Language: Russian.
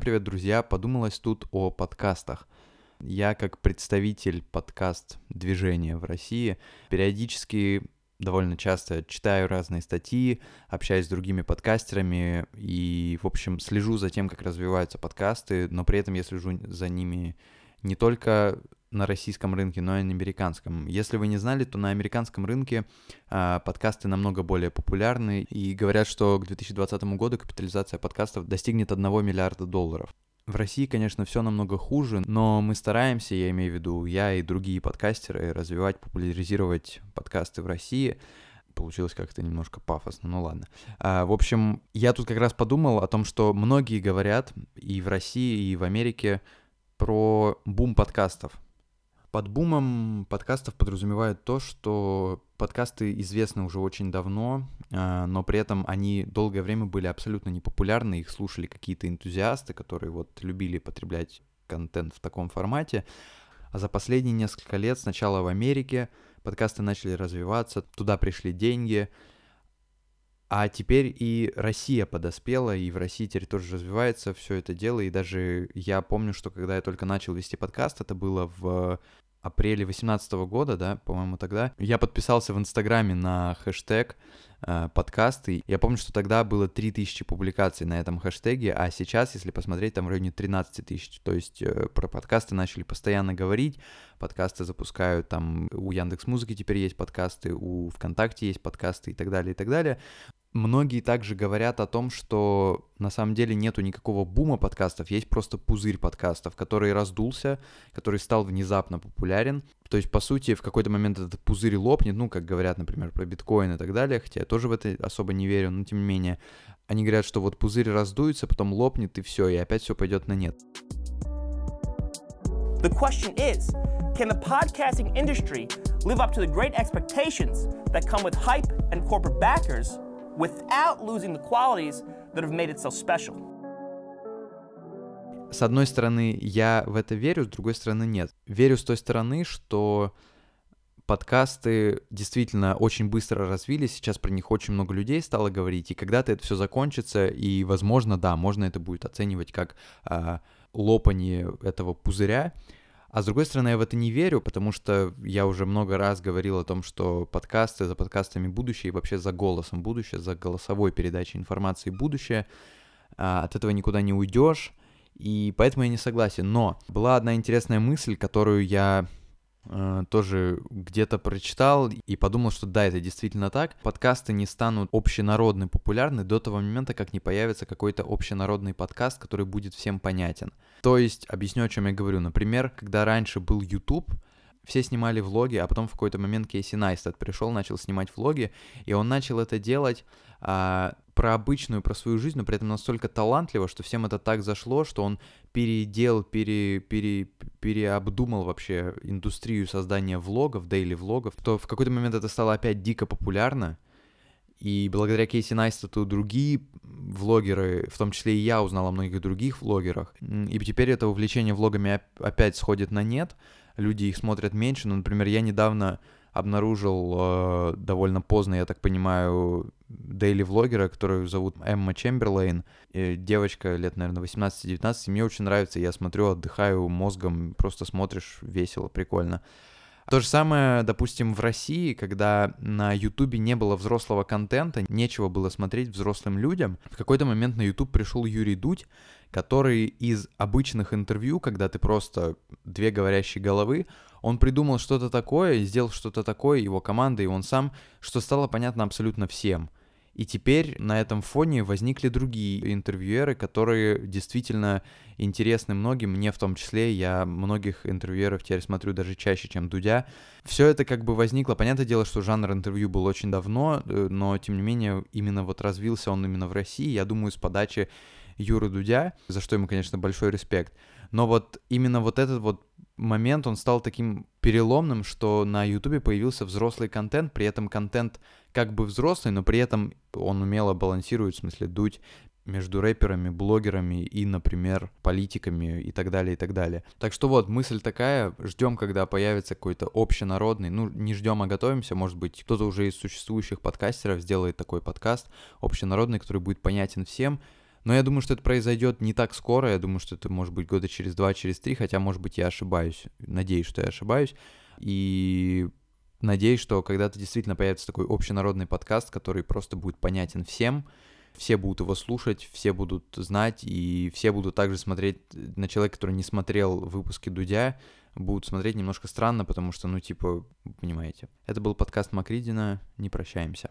привет, друзья! Подумалось тут о подкастах. Я как представитель подкаст-движения в России периодически довольно часто читаю разные статьи, общаюсь с другими подкастерами и, в общем, слежу за тем, как развиваются подкасты, но при этом я слежу за ними не только на российском рынке, но и на американском. Если вы не знали, то на американском рынке э, подкасты намного более популярны, и говорят, что к 2020 году капитализация подкастов достигнет 1 миллиарда долларов. В России, конечно, все намного хуже, но мы стараемся, я имею в виду я и другие подкастеры, развивать, популяризировать подкасты в России. Получилось как-то немножко пафосно, ну ладно. А, в общем, я тут как раз подумал о том, что многие говорят и в России, и в Америке про бум подкастов. Под бумом подкастов подразумевают то, что подкасты известны уже очень давно, а, но при этом они долгое время были абсолютно непопулярны, их слушали какие-то энтузиасты, которые вот любили потреблять контент в таком формате. А за последние несколько лет сначала в Америке подкасты начали развиваться, туда пришли деньги, а теперь и Россия подоспела, и в России теперь тоже развивается все это дело, и даже я помню, что когда я только начал вести подкаст, это было в апреле 2018 года, да, по-моему, тогда, я подписался в Инстаграме на хэштег э, подкасты. Я помню, что тогда было 3000 публикаций на этом хэштеге, а сейчас, если посмотреть, там в районе 13 тысяч. То есть э, про подкасты начали постоянно говорить, подкасты запускают, там у Яндекс Музыки теперь есть подкасты, у ВКонтакте есть подкасты и так далее, и так далее. Многие также говорят о том, что на самом деле нету никакого бума подкастов, есть просто пузырь подкастов, который раздулся, который стал внезапно популярен. То есть, по сути, в какой-то момент этот пузырь лопнет, ну, как говорят, например, про биткоин и так далее, хотя я тоже в это особо не верю, но тем не менее. Они говорят, что вот пузырь раздуется, потом лопнет и все, и опять все пойдет на нет. The question is, can the podcasting industry live up to the great expectations that come with hype and corporate backers without losing the qualities that have made it so special. С одной стороны, я в это верю, с другой стороны, нет. Верю с той стороны, что подкасты действительно очень быстро развились, сейчас про них очень много людей стало говорить, и когда-то это все закончится, и, возможно, да, можно это будет оценивать как э, лопание этого пузыря, а с другой стороны, я в это не верю, потому что я уже много раз говорил о том, что подкасты, за подкастами будущее и вообще за голосом будущее, за голосовой передачей информации будущее. А, от этого никуда не уйдешь, и поэтому я не согласен. Но была одна интересная мысль, которую я тоже где-то прочитал и подумал, что да, это действительно так. Подкасты не станут общенародно популярны до того момента, как не появится какой-то общенародный подкаст, который будет всем понятен. То есть, объясню, о чем я говорю. Например, когда раньше был YouTube, все снимали влоги, а потом в какой-то момент Кейси Найстед пришел, начал снимать влоги, и он начал это делать а, про обычную, про свою жизнь, но при этом настолько талантливо, что всем это так зашло, что он переделал, пере, пере, переобдумал вообще индустрию создания влогов, дейли влогов, то в какой-то момент это стало опять дико популярно, и благодаря Кейси Найстату другие влогеры, в том числе и я узнал о многих других влогерах. И теперь это увлечение влогами опять сходит на нет. Люди их смотрят меньше. Ну, например, я недавно обнаружил э, довольно поздно, я так понимаю, дейли-влогера, которую зовут Эмма Чемберлейн. И девочка лет, наверное, 18-19. Мне очень нравится, я смотрю, отдыхаю мозгом, просто смотришь, весело, прикольно. То же самое, допустим, в России, когда на Ютубе не было взрослого контента, нечего было смотреть взрослым людям, в какой-то момент на Ютуб пришел Юрий Дудь, который из обычных интервью, когда ты просто две говорящие головы, он придумал что-то такое, сделал что-то такое, его команда и он сам, что стало понятно абсолютно всем. И теперь на этом фоне возникли другие интервьюеры, которые действительно интересны многим, мне в том числе, я многих интервьюеров теперь смотрю даже чаще, чем Дудя. Все это как бы возникло, понятное дело, что жанр интервью был очень давно, э, но тем не менее именно вот развился он именно в России, я думаю, с подачи Юры Дудя, за что ему, конечно, большой респект. Но вот именно вот этот вот момент, он стал таким переломным, что на Ютубе появился взрослый контент, при этом контент как бы взрослый, но при этом он умело балансирует, в смысле, дуть между рэперами, блогерами и, например, политиками и так далее, и так далее. Так что вот, мысль такая, ждем, когда появится какой-то общенародный, ну, не ждем, а готовимся, может быть, кто-то уже из существующих подкастеров сделает такой подкаст общенародный, который будет понятен всем, Но я думаю, что это произойдет не так скоро, я думаю, что это может быть года через два, через три, хотя, может быть, я ошибаюсь, надеюсь, что я ошибаюсь, и надеюсь, что когда-то действительно появится такой общенародный подкаст, который просто будет понятен всем, все будут его слушать, все будут знать, и все будут также смотреть на человека, который не смотрел выпуски Дудя, будут смотреть немножко странно, потому что, ну, типа, понимаете. Это был подкаст Макридина, не прощаемся.